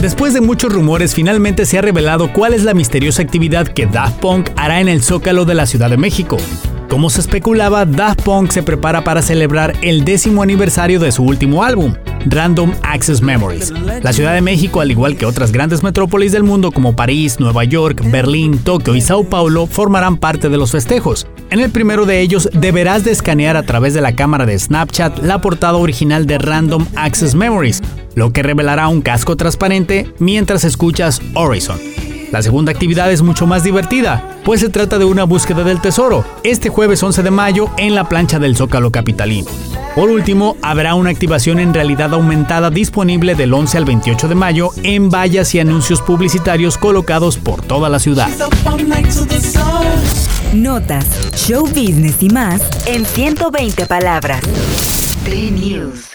Después de muchos rumores, finalmente se ha revelado cuál es la misteriosa actividad que Daft Punk hará en el Zócalo de la Ciudad de México. Como se especulaba, Daft Punk se prepara para celebrar el décimo aniversario de su último álbum, Random Access Memories. La Ciudad de México, al igual que otras grandes metrópolis del mundo como París, Nueva York, Berlín, Tokio y Sao Paulo, formarán parte de los festejos. En el primero de ellos deberás de escanear a través de la cámara de Snapchat la portada original de Random Access Memories, lo que revelará un casco transparente mientras escuchas Horizon. La segunda actividad es mucho más divertida, pues se trata de una búsqueda del tesoro, este jueves 11 de mayo en la plancha del Zócalo Capitalino. Por último, habrá una activación en realidad aumentada disponible del 11 al 28 de mayo en vallas y anuncios publicitarios colocados por toda la ciudad. Notas, show business y más en 120 palabras. News.